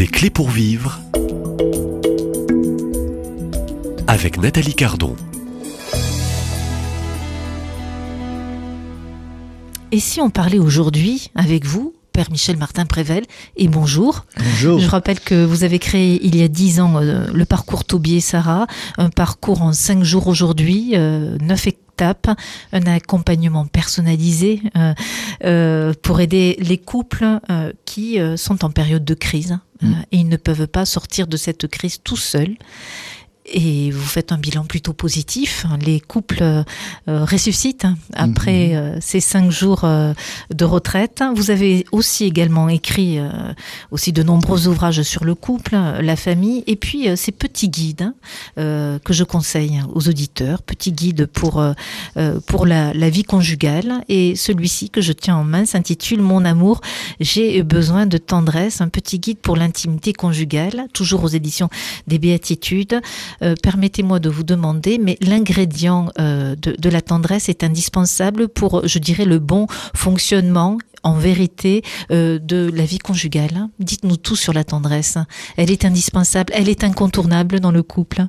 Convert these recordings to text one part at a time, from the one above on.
Des clés pour vivre avec Nathalie Cardon. Et si on parlait aujourd'hui avec vous Père Michel Martin Prével, et bonjour. Bonjour. Je rappelle que vous avez créé il y a dix ans euh, le parcours Tobier Sarah, un parcours en cinq jours aujourd'hui, euh, neuf étapes, un accompagnement personnalisé euh, euh, pour aider les couples euh, qui sont en période de crise euh, et ils ne peuvent pas sortir de cette crise tout seuls. Et vous faites un bilan plutôt positif. Les couples euh, euh, ressuscitent après euh, ces cinq jours euh, de retraite. Vous avez aussi également écrit aussi de nombreux ouvrages sur le couple, la famille, et puis ces petits guides hein, que je conseille aux auditeurs, petits guides pour pour la, la vie conjugale. Et celui-ci que je tiens en main s'intitule Mon amour, j'ai besoin de tendresse, un petit guide pour l'intimité conjugale, toujours aux éditions des Béatitudes. Euh, Permettez-moi de vous demander, mais l'ingrédient euh, de, la tendresse est indispensable pour, je dirais, le bon fonctionnement en vérité euh, de la vie conjugale. Dites-nous tout sur la tendresse. Elle est indispensable, elle est incontournable dans le couple?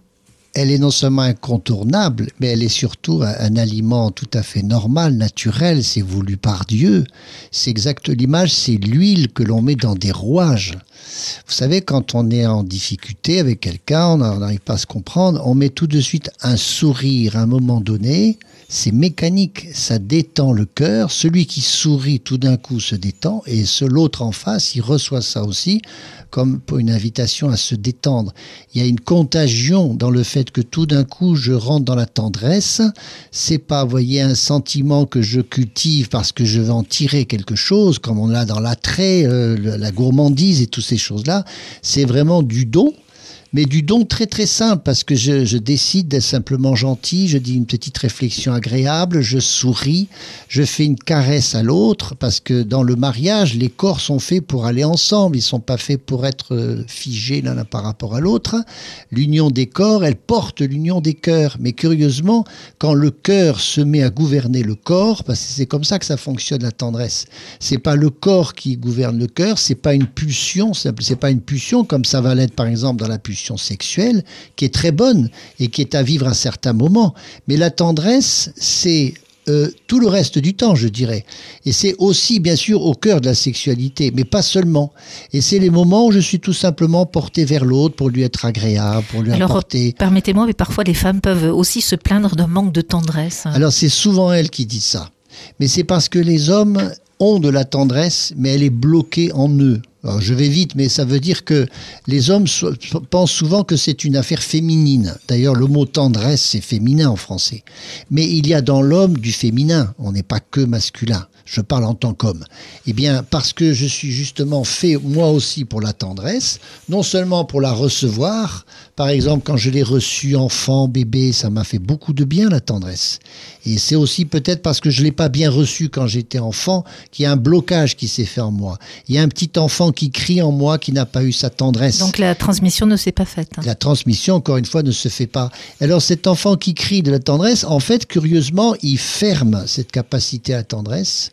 Elle est non seulement incontournable, mais elle est surtout un, aliment tout à fait normal, naturel, c'est voulu par Dieu. C'est exact, l'image, c'est l'huile que l'on met dans des rouages. Vous savez, quand on est en difficulté avec quelqu'un, on n'arrive pas à se comprendre, on met tout de suite un sourire à un moment donné. C'est mécanique, ça détend le cœur. Celui qui sourit tout d'un coup se détend et l'autre en face, il reçoit ça aussi comme pour une invitation à se détendre. Il y a une contagion dans le fait que tout d'un coup je rentre dans la tendresse. C'est pas, voyez, un sentiment que je cultive parce que je veux en tirer quelque chose, comme on l'a dans l'attrait, euh, la gourmandise et toutes ces choses-là. C'est vraiment du don mais du don très très simple parce que je, décide d'être simplement gentil, je dis une petite réflexion agréable, je souris, je fais une caresse à l'autre parce que dans le mariage, les corps sont faits pour aller ensemble, ils sont pas faits pour être euh, figés l'un par rapport à l'autre. L'union des corps, elle porte l'union des cœurs, mais curieusement, quand le cœur se met à gouverner le corps, parce que c'est comme ça que ça fonctionne la tendresse. C'est pas le corps qui gouverne le cœur, c'est pas une pulsion, c'est pas une pulsion comme ça va l'être par exemple dans la pulsion sexuelle, qui est très bonne et qui est à vivre à certains moments. Mais la tendresse, c'est euh, tout le reste du temps, je dirais. Et c'est aussi, bien sûr, au cœur de la sexualité, mais pas seulement. Et c'est les moments où je suis tout simplement porté vers l'autre pour lui être agréable, pour lui Alors, apporter. permettez-moi, mais parfois les femmes peuvent aussi se plaindre d'un manque de tendresse. Alors c'est souvent elles qui disent ça. Mais c'est parce que les hommes ont de la tendresse, mais elle est bloquée en eux. Je vais vite, mais ça veut dire que les hommes pensent souvent que c'est une affaire féminine. D'ailleurs, le mot tendresse, c'est féminin en français. Mais il y a dans l'homme du féminin. On n'est pas que masculin. Je parle en tant qu'homme. Eh bien, parce que je suis justement fait, moi aussi, pour la tendresse, non seulement pour la recevoir, par exemple, quand je l'ai reçue enfant, bébé, ça m'a fait beaucoup de bien, la tendresse. Et c'est aussi peut-être parce que je l'ai pas bien reçue quand j'étais enfant, qu'il y a un blocage qui s'est fait en moi. Il y a un petit enfant qui crie en moi qui n'a pas eu sa tendresse. Donc la transmission ne s'est pas faite. hein. La transmission, encore une fois, ne se fait pas. Alors cet enfant qui crie de la tendresse, en fait, curieusement, il ferme cette capacité à la tendresse.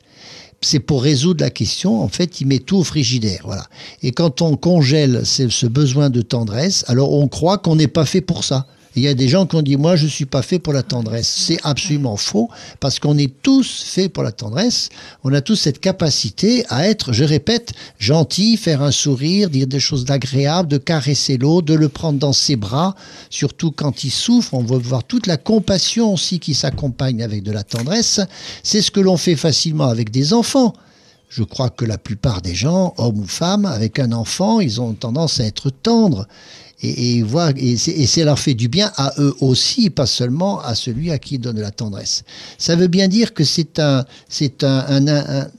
C'est pour résoudre la question, en fait, il met tout au frigidaire. Voilà. Et quand on congèle ce besoin de tendresse, alors on croit qu'on n'est pas fait pour ça. Il y a des gens qui ont dit moi je suis pas fait pour la tendresse. C'est absolument faux parce qu'on est tous faits pour la tendresse. On a tous cette capacité à être, je répète, gentil, faire un sourire, dire des choses d'agréable, de caresser l'autre, de le prendre dans ses bras, surtout quand il souffre. On veut voir toute la compassion aussi qui s'accompagne avec de la tendresse. C'est ce que l'on fait facilement avec des enfants. Je crois que la plupart des gens, hommes ou femmes, avec un enfant, ils ont tendance à être tendres. Et, et, et, leur fait du bien à eux aussi, pas seulement à celui à qui ils donnent la tendresse. Ça veut bien dire que c'est un, c'est un,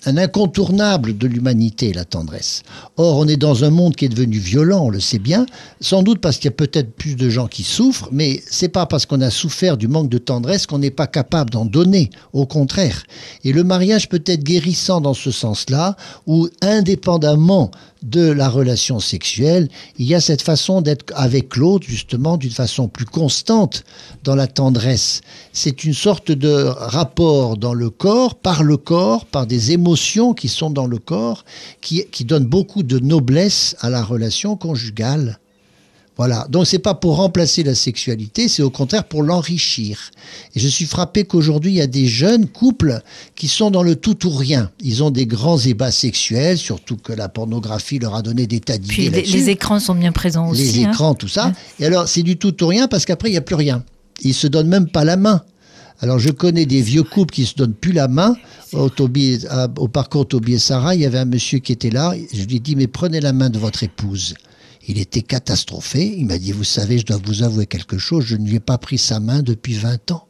un incontournable de l'humanité, la tendresse. Or, on est dans un monde qui est devenu violent, on le sait bien, sans doute parce qu'il y a peut-être plus de gens qui souffrent, mais c'est pas parce qu'on a souffert du manque de tendresse qu'on n'est pas capable d'en donner, au contraire. Et le mariage peut être guérissant dans ce sens-là, où indépendamment de la relation sexuelle, il y a cette façon d'être avec l'autre, justement, d'une façon plus constante dans la tendresse. C'est une sorte de rapport dans le corps, par le corps, par des émotions qui sont dans le corps, qui, qui donnent beaucoup de noblesse à la relation conjugale. Voilà. Donc c'est pas pour remplacer la sexualité, c'est au contraire pour l'enrichir. Et je suis frappé qu'aujourd'hui il y a des jeunes couples qui sont dans le tout ou rien. Ils ont des grands ébats sexuels, surtout que la pornographie leur a donné des tas d'idées. Puis les, les écrans sont bien présents aussi. les hein. écrans, tout ça. Ouais. Et alors c'est du tout ou rien parce qu'après il n'y a plus rien. Ils se donnent même pas la main. Alors je connais des vieux couples qui se donnent plus la main. Au, Toby- à- au parcours Toby et Sarah, il y avait un monsieur qui était là. Je lui ai dit mais prenez la main de votre épouse. Il était catastrophé. Il m'a dit vous savez, je dois vous avouer quelque chose. Je ne lui ai pas pris sa main depuis 20 ans.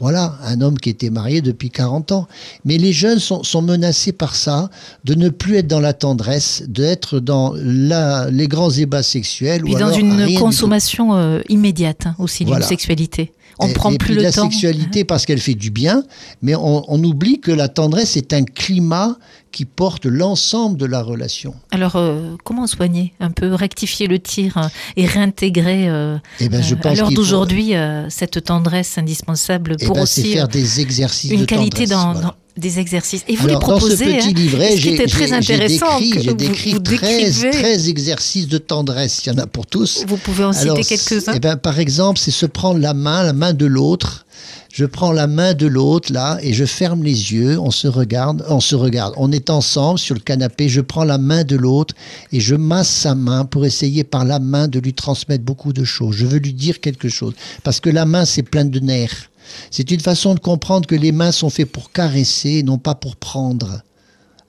Voilà, un homme qui était marié depuis 40 ans. Mais les jeunes sont, sont menacés par ça, de ne plus être dans la tendresse, d'être dans la, les grands ébats sexuels. Puis ou dans alors une consommation euh, immédiate hein, aussi d'une sexualité. On Et- prend et plus le la temps. sexualité parce qu'elle fait du bien, mais on, on oublie que la tendresse est un climat qui porte l'ensemble de la relation. Alors, euh, comment soigner Un peu rectifier le tir euh, et réintégrer euh, Et ben, je à l'heure faut- d'aujourd'hui euh, cette tendresse indispensable eh pour ben, aussi faire des exercices une de qualité tendresse, dans, voilà. dans des exercices. Et vous Alors, les dans ce proposez. petit hein, livret, qui j'ai très j'ai intéressant, décrit, vous- décrit vous 13, décrivez. 13 exercices de tendresse. Il y en a pour tous. Vous pouvez en Alors, citer quelques-uns. eh ben, par exemple, c'est se prendre la main, la main de l'autre. Je prends la main de l'autre là et je ferme les yeux. On se regarde, on se regarde. On est ensemble sur le canapé. Je prends la main de l'autre et je masse sa main pour essayer par la main de lui transmettre beaucoup de choses. Je veux lui dire quelque chose parce que la main c'est plein de nerfs. C'est une façon de comprendre que les mains sont faites pour caresser, non pas pour prendre.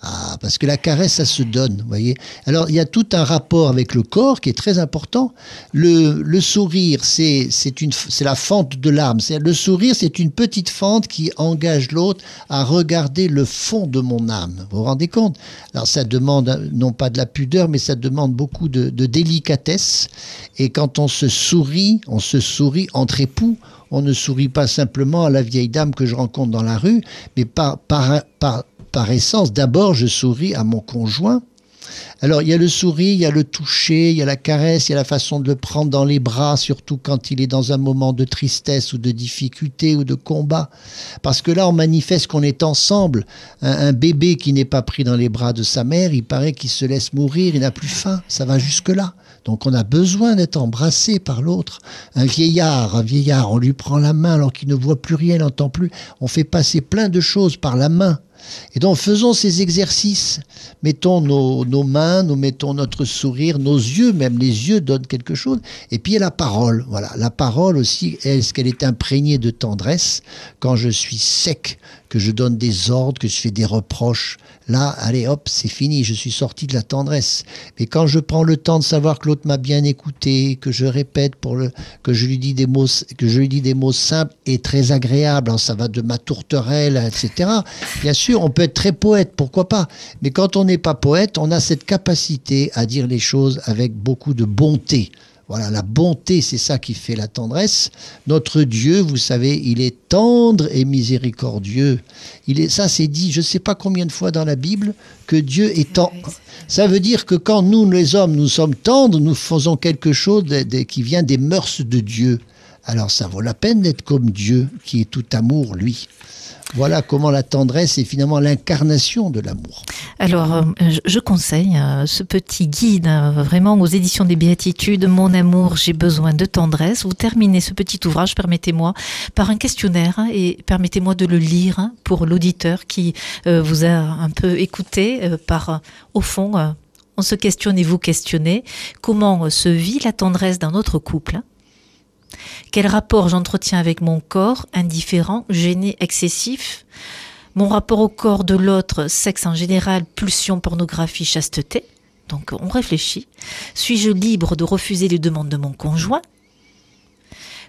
Ah, parce que la caresse, ça se donne, voyez. Alors, il y a tout un rapport avec le corps qui est très important. Le, sourire, c'est la fente de l'âme. Le sourire, c'est une petite fente qui engage l'autre à regarder le fond de mon âme. Vous vous rendez compte? Alors, ça demande non pas de la pudeur, mais ça demande beaucoup de délicatesse. Et quand on se sourit, on se sourit entre époux. On ne sourit pas simplement à la vieille dame que je rencontre dans la rue, mais par, essence, d'abord, je souris à mon conjoint. Alors, il y a le sourire, il y a le toucher, il y a la caresse, il y a la façon de le prendre dans les bras, surtout quand il est dans un moment de tristesse ou de difficulté ou de combat. Parce que là, on manifeste qu'on est ensemble. Un, bébé qui n'est pas pris dans les bras de sa mère, il paraît qu'il se laisse mourir, il n'a plus faim. Ça va jusque-là. Donc, on a besoin d'être embrassé par l'autre. Un vieillard, un vieillard, on lui prend la main alors qu'il ne voit plus rien, n'entend plus. On fait passer plein de choses par la main. Et donc faisons ces exercices. Mettons nos, mains, nous mettons notre sourire, nos yeux, même les yeux donnent quelque chose. Et puis il la parole. Voilà, la parole aussi, est-ce qu'elle est imprégnée de tendresse? Quand je suis sec, que je donne des ordres, que je fais des reproches, là, allez hop, c'est fini, je suis sorti de la tendresse. Mais quand je prends le temps de savoir que l'autre m'a bien écouté, que je répète pour le, que je lui dis des mots, que je lui dis des mots simples et très agréables, alors ça va de ma tourterelle, etc. Bien sûr, on peut être très poète, pourquoi pas. Mais quand on n'est pas poète, on a cette capacité à dire les choses avec beaucoup de bonté. Voilà, la bonté, c'est ça qui fait la tendresse. Notre Dieu, vous savez, il est tendre et miséricordieux. Il est, ça, c'est dit, je ne sais pas combien de fois dans la Bible, que Dieu est tendre. Ça veut dire que quand nous, les hommes, nous sommes tendres, nous faisons quelque chose qui vient des mœurs de Dieu. Alors ça vaut la peine d'être comme Dieu, qui est tout amour, lui. Voilà comment la tendresse est finalement l'incarnation de l'amour. Alors, euh, je- conseille euh, ce petit guide euh, vraiment aux éditions des Béatitudes, Mon amour, j'ai besoin de tendresse. Vous terminez ce petit ouvrage, permettez-moi, par un questionnaire hein, et permettez-moi de le lire hein, pour l'auditeur qui vous a un peu écouté par, au fond, on se questionne et vous questionnez, comment se vit la tendresse dans notre couple hein? Quel rapport j'entretiens avec mon corps, indifférent, gêné, excessif? Mon rapport au corps de l'autre, sexe en général, pulsion, pornographie, chasteté? Donc on réfléchit. Suis-je libre de refuser les demandes de mon conjoint?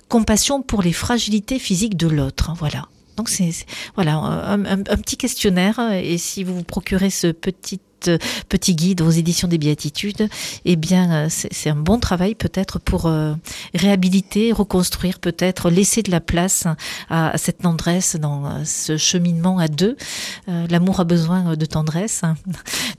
Compassion pour les fragilités physiques de l'autre. Voilà. Donc c'est voilà un, un- un petit questionnaire et si vous vous procurez ce petit euh, petit guide aux éditions des Béatitudes, eh bien euh, c'est un bon travail peut-être pour euh, réhabiliter, reconstruire peut-être, laisser de la place à, cette tendresse dans ce cheminement à deux. L'amour a besoin de tendresse.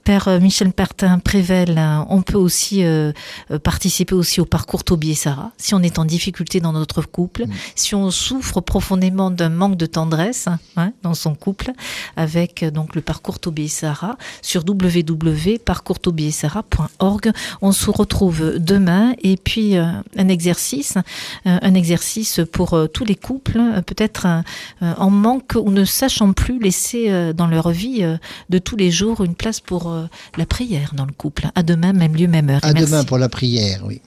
Père euh, Michel Pertin Prével, hein, on peut aussi euh, euh, participer aussi au parcours Toby et Sarah, si on est en difficulté dans notre couple, si on souffre profondément d'un manque de tendresse hein, dans son couple, avec donc le parcours Toby et Sarah sur www.parcourstobiesarah.org. On se retrouve demain et puis un exercice, un exercice pour tous les couples, peut-être en manque ou ne sachant plus laisser dans leur vie de tous les jours une place pour la prière dans le couple. À demain, même lieu, même heure. À demain pour la prière, oui.